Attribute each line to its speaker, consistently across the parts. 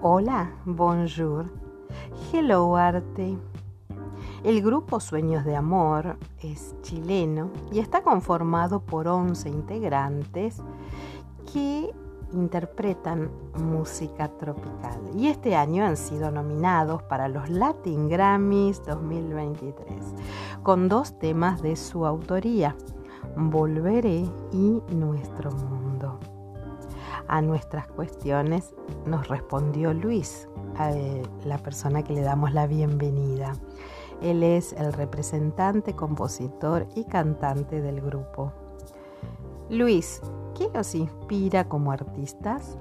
Speaker 1: Hola, bonjour, hello arte. El grupo Sueños de Amor es chileno y está conformado por 11 integrantes que interpretan música tropical y este año han sido nominados para los Latin Grammys 2023 con dos temas de su autoría, Volveré y Nuestro Mundo. A nuestras cuestiones nos respondió Luis, la persona que le damos la bienvenida. Él es el representante, compositor y cantante del grupo. Luis, ¿qué nos inspira como artistas?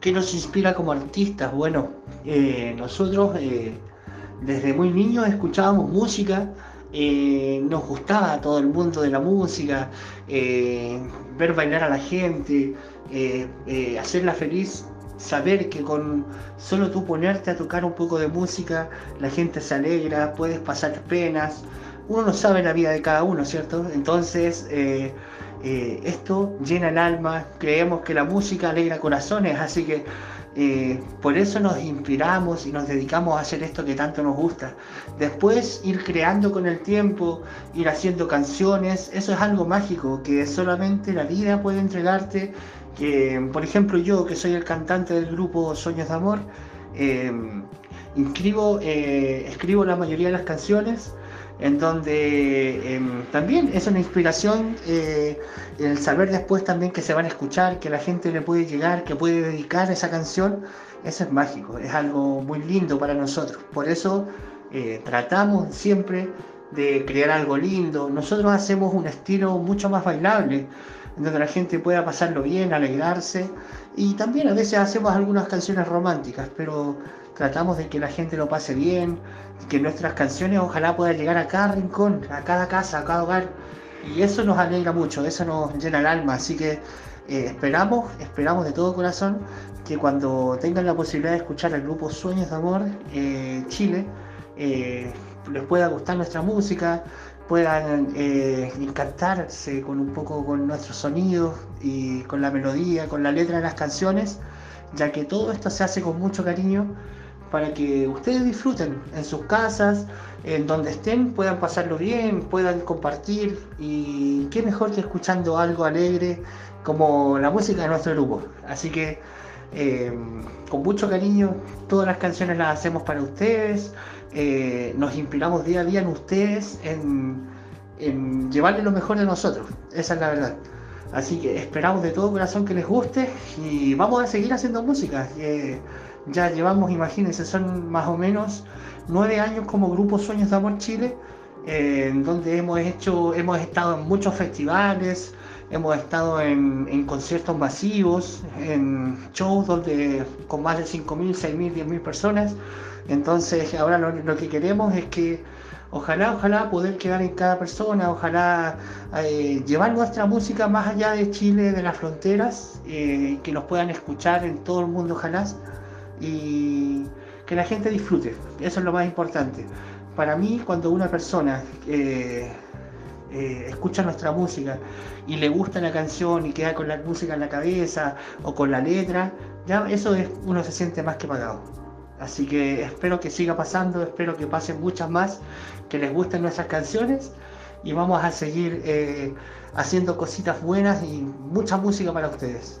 Speaker 2: ¿Qué nos inspira como artistas? Bueno, eh, nosotros eh, desde muy niños escuchábamos música, eh, nos gustaba todo el mundo de la música, ver bailar a la gente, hacerla feliz saber que con solo tú ponerte a tocar un poco de música, la gente se alegra, puedes pasar penas. Uno no sabe la vida de cada uno, ¿cierto? Entonces, eh, eh, esto llena el alma, creemos que la música alegra corazones, así que eh, por eso nos inspiramos y nos dedicamos a hacer esto que tanto nos gusta. Después ir creando con el tiempo, ir haciendo canciones, eso es algo mágico que solamente la vida puede entregarte que, por ejemplo, yo que soy el cantante del grupo Sueños de Amor, em, eh, escribo la mayoría de las canciones, en donde em, también es una inspiración eh, el saber después también que se van a escuchar, que la gente le puede llegar, que puede dedicar esa canción, eso es mágico, es algo muy lindo para nosotros. Por eso eh, tratamos siempre de crear algo lindo. Nosotros hacemos un estilo mucho más bailable donde la gente pueda pasarlo bien, alegrarse. Y también a veces hacemos algunas canciones románticas, pero tratamos de que la gente lo pase bien, que nuestras canciones ojalá puedan llegar a cada rincón, a cada casa, a cada hogar. Y eso nos alegra mucho, eso nos llena el alma. Así que eh, esperamos, esperamos de todo corazón que cuando tengan la posibilidad de escuchar el grupo Sueños de Amor eh, Chile, eh, les pueda gustar nuestra música, puedan eh, encantarse con un poco con nuestros sonidos y con la melodía, con la letra de las canciones, ya que todo esto se hace con mucho cariño para que ustedes disfruten en sus casas, en donde estén, puedan pasarlo bien, puedan compartir y qué mejor que escuchando algo alegre como la música de nuestro grupo. Así que eh, con mucho cariño, todas las canciones las hacemos para ustedes, eh, nos inspiramos día a día en ustedes, en, llevarles lo mejor de nosotros, esa es la verdad. Así que esperamos de todo corazón que les guste y vamos a seguir haciendo música. Ya llevamos, imagínense, son más o menos nueve años como Grupo Sueños de Amor Chile, en donde hemos hecho, hemos estado en muchos festivales, hemos estado en, conciertos masivos, en shows donde con más de 5.000, 6.000, 10.000 personas. Entonces ahora lo, que queremos es que ojalá, ojalá poder quedar en cada persona, ojalá eh, llevar nuestra música más allá de Chile, de las fronteras, eh, que nos puedan escuchar en todo el mundo, ojalá, y que la gente disfrute, eso es lo más importante. Para mí, cuando una persona eh, escucha nuestra música y le gusta la canción y queda con la música en la cabeza o con la letra, ya eso es, uno se siente más que pagado. Así que espero que siga pasando, espero que pasen muchas más, que les gusten nuestras canciones y vamos a seguir eh, haciendo cositas buenas y mucha música para ustedes.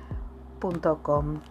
Speaker 1: www.radiomaría.com.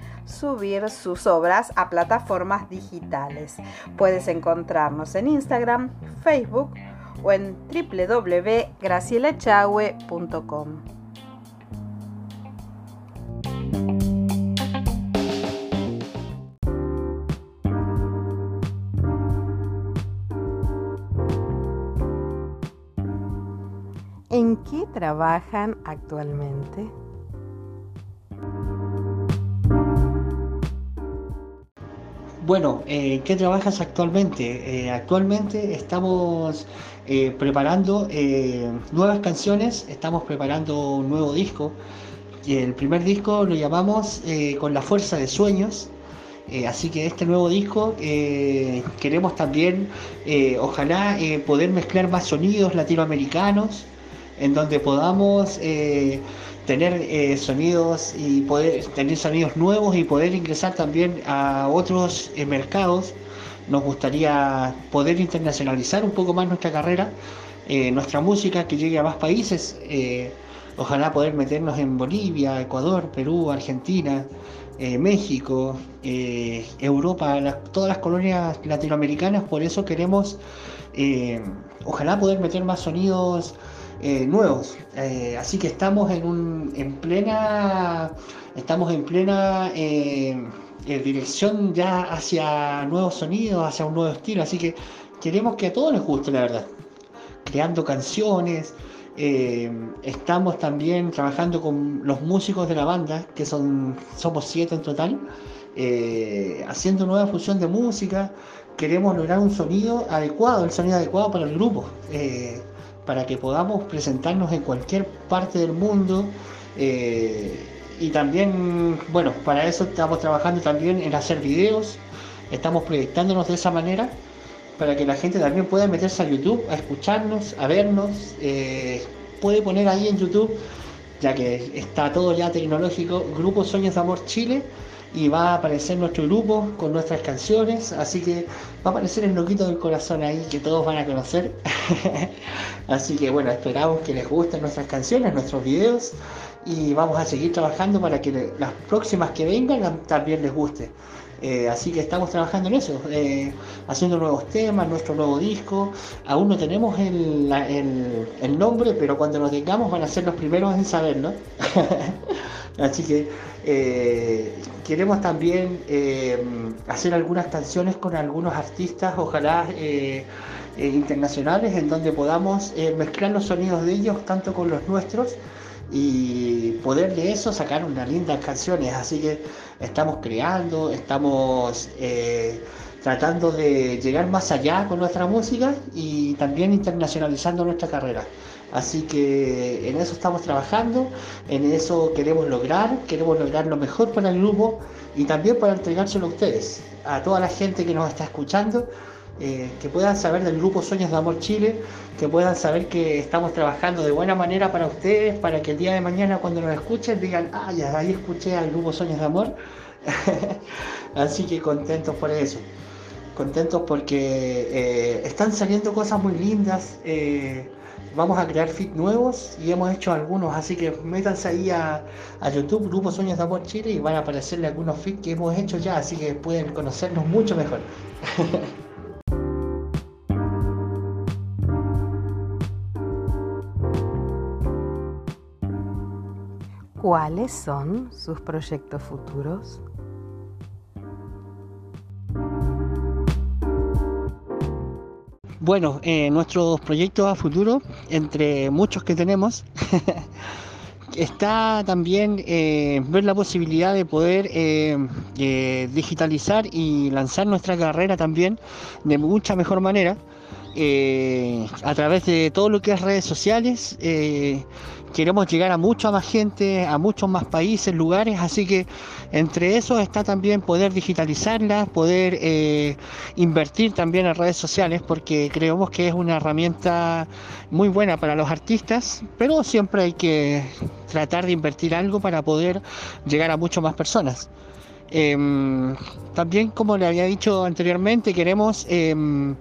Speaker 1: subir sus obras a plataformas digitales. Puedes encontrarnos en Instagram, Facebook o en www.gracielachahue.com. ¿En qué trabajan actualmente?
Speaker 2: Bueno, eh, ¿qué trabajas actualmente? Eh, actualmente estamos eh, preparando nuevas canciones, estamos preparando un nuevo disco. El primer disco lo llamamos Con la Fuerza de Sueños. así que este nuevo disco queremos también, ojalá, poder mezclar más sonidos latinoamericanos, en donde podamos tener eh, sonidos y poder tener sonidos nuevos y poder ingresar también a otros eh, mercados. Nos gustaría poder internacionalizar un poco más nuestra carrera, eh, nuestra música que llegue a más países. ojalá poder meternos en Bolivia, Ecuador, Perú, Argentina, México, Europa, todas las colonias latinoamericanas. Por eso queremos, ojalá poder meter más sonidos eh, nuevos. Eh, así que estamos en, un, en plena, estamos en plena eh, dirección ya hacia nuevos sonidos, hacia un nuevo estilo. Así que queremos que a todos les guste, la verdad. Creando canciones. estamos también trabajando con los músicos de la banda, que son somos siete en total, haciendo nueva fusión de música. Queremos lograr un sonido adecuado, el sonido adecuado para el grupo para que podamos presentarnos en cualquier parte del mundo. Eh, y también, bueno, para eso estamos trabajando también en hacer videos, estamos proyectándonos de esa manera para que la gente también pueda meterse a YouTube, a escucharnos, a vernos. Eh, puede poner ahí en YouTube, ya que está todo ya tecnológico, Grupo Sueños de Amor Chile y va a aparecer nuestro grupo con nuestras canciones, así que va a aparecer el loquito del corazón ahí que todos van a conocer. así que bueno, esperamos que les gusten nuestras canciones, nuestros videos y vamos a seguir trabajando para que las próximas que vengan también les guste. Eh, así que estamos trabajando en eso, eh, haciendo nuevos temas, nuestro nuevo disco. Aún no tenemos el, el, nombre, pero cuando lo tengamos van a ser los primeros en saberlo. así que eh, queremos también eh, hacer algunas canciones con algunos artistas, ojalá eh, internacionales, en donde podamos mezclar los sonidos de ellos tanto con los nuestros y poder de eso sacar unas lindas canciones. Así que estamos creando, estamos tratando de llegar más allá con nuestra música y también internacionalizando nuestra carrera. Así que en eso estamos trabajando, en eso queremos lograr, queremos lograr lo mejor para el grupo y también para entregárselo a ustedes, a toda la gente que nos está escuchando, eh, que puedan saber del grupo Sueños de Amor Chile, que puedan saber que estamos trabajando de buena manera para ustedes, para que el día de mañana cuando nos escuchen digan, ah, ya ahí escuché al grupo Sueños de Amor. Así que contentos por eso contentos porque eh, están saliendo cosas muy lindas. Eh, vamos a crear fit nuevos y hemos hecho algunos, así que métanse ahí a, YouTube, Grupo Sueños de Amor Chile, y van a aparecerle algunos fit que hemos hecho ya, así que pueden conocernos mucho mejor.
Speaker 1: ¿Cuáles son sus proyectos futuros?
Speaker 2: Bueno, eh, nuestros proyectos a futuro, entre muchos que tenemos, está también eh, ver la posibilidad de poder eh, digitalizar y lanzar nuestra carrera también de mucha mejor manera. Eh, a través de todo lo que es redes sociales. Eh, queremos llegar a mucha más gente, a muchos más países, lugares, así que entre eso está también poder digitalizarlas, poder eh, invertir también en redes sociales, porque creemos que es una herramienta muy buena para los artistas, pero siempre hay que tratar de invertir algo para poder llegar a muchas más personas. Em, también, como le había dicho anteriormente, queremos em,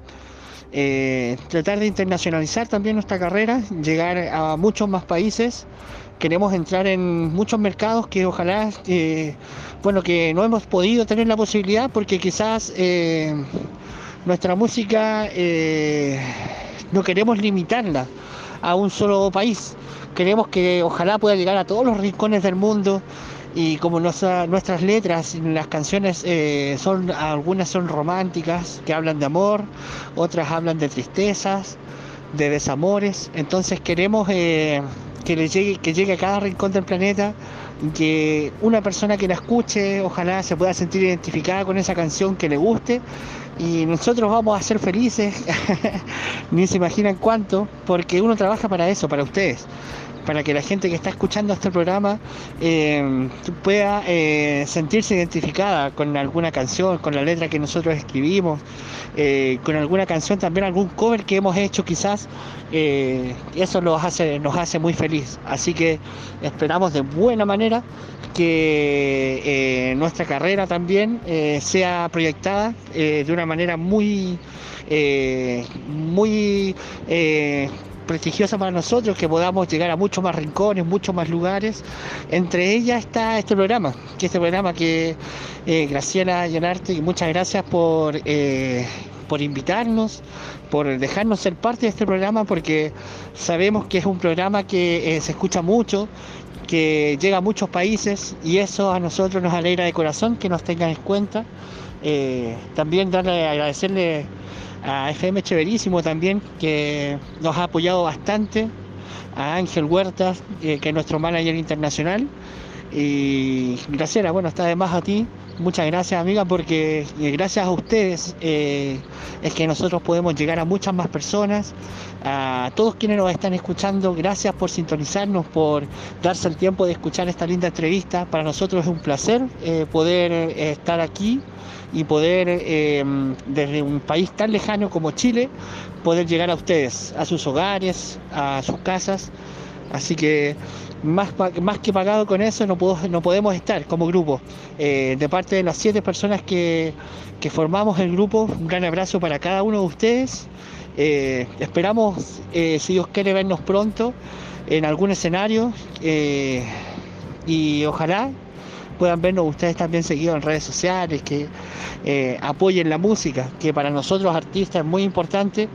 Speaker 2: eh, tratar de internacionalizar también nuestra carrera, llegar a muchos más países. Queremos entrar en muchos mercados que ojalá, eh, bueno, que no hemos podido tener la posibilidad porque quizás eh, nuestra música no queremos limitarla a un solo país. Queremos que ojalá pueda llegar a todos los rincones del mundo y como nuestras letras, las canciones eh, son algunas son románticas, que hablan de amor, otras hablan de tristezas, de desamores, entonces queremos eh, que le llegue, que llegue a cada rincón del planeta, que una persona que la escuche, ojalá se pueda sentir identificada con esa canción que le guste y nosotros vamos a ser felices, ni se imaginan cuánto, porque uno trabaja para eso, para ustedes para que la gente que está escuchando este programa eh, pueda eh, sentirse identificada con alguna canción, con la letra que nosotros escribimos, eh, con alguna canción, también algún cover que hemos hecho quizás, eso nos hace, nos hace muy feliz. Así que esperamos de buena manera que nuestra carrera también sea proyectada de una manera muy, muy prestigiosa para nosotros, que podamos llegar a muchos más rincones, muchos más lugares. Entre ellas está este programa, que este programa que eh, Graciela Llenarte, muchas gracias por, eh, por invitarnos, por dejarnos ser parte de este programa, porque sabemos que es un programa que eh, se escucha mucho, que llega a muchos países y eso a nosotros nos alegra de corazón que nos tengan en cuenta. también darle agradecerle a FM Cheverísimo también, que nos ha apoyado bastante, a Ángel Huertas, eh, que es nuestro manager internacional. Y Graciela, bueno, está además a ti. Muchas gracias, amiga, porque eh, gracias a ustedes eh, es que nosotros podemos llegar a muchas más personas, a todos quienes nos están escuchando. Gracias por sintonizarnos, por darse el tiempo de escuchar esta linda entrevista. Para nosotros es un placer poder estar aquí y poder, eh, desde un país tan lejano como Chile, poder llegar a ustedes, a sus hogares, a sus casas. Así que más, más que pagado con eso no, puedo, no podemos estar como grupo. Eh, de parte de las siete personas que, formamos el grupo, un gran abrazo para cada uno de ustedes. Eh, esperamos, si Dios quiere, vernos pronto en algún escenario y ojalá puedan vernos ustedes también seguidos en redes sociales, que eh, apoyen la música, que para nosotros artistas es muy importante.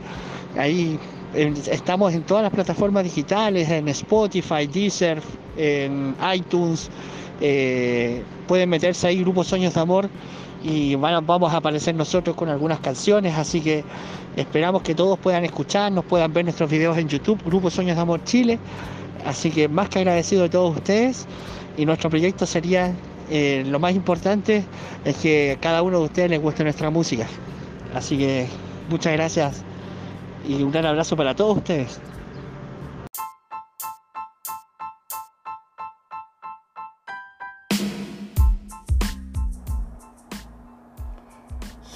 Speaker 2: Ahí estamos en todas las plataformas digitales, en Spotify, Deezer, en iTunes. Eh, pueden meterse ahí Grupo Sueños de Amor y vamos a aparecer nosotros con algunas canciones, así que esperamos que todos puedan escucharnos, puedan ver nuestros videos en YouTube, Grupo Sueños de Amor Chile. Así que más que agradecido de todos ustedes y nuestro proyecto sería eh, lo más importante es que cada uno de ustedes les guste nuestra música. Así que muchas gracias y un gran abrazo para todos ustedes.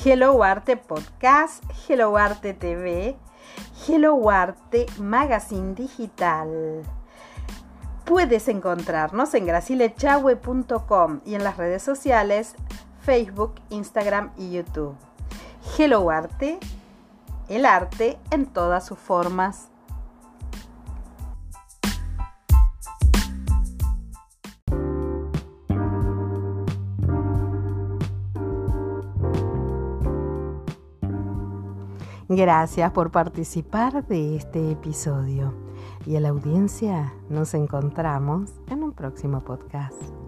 Speaker 1: Hello Arte Podcast, Hello Arte TV, Hello Arte Magazine Digital. Puedes encontrarnos en gracilechahue.com y en las redes sociales Facebook, Instagram y YouTube. Hello Arte, el arte en todas sus formas. Gracias por participar de este episodio y a la audiencia nos encontramos en un próximo podcast.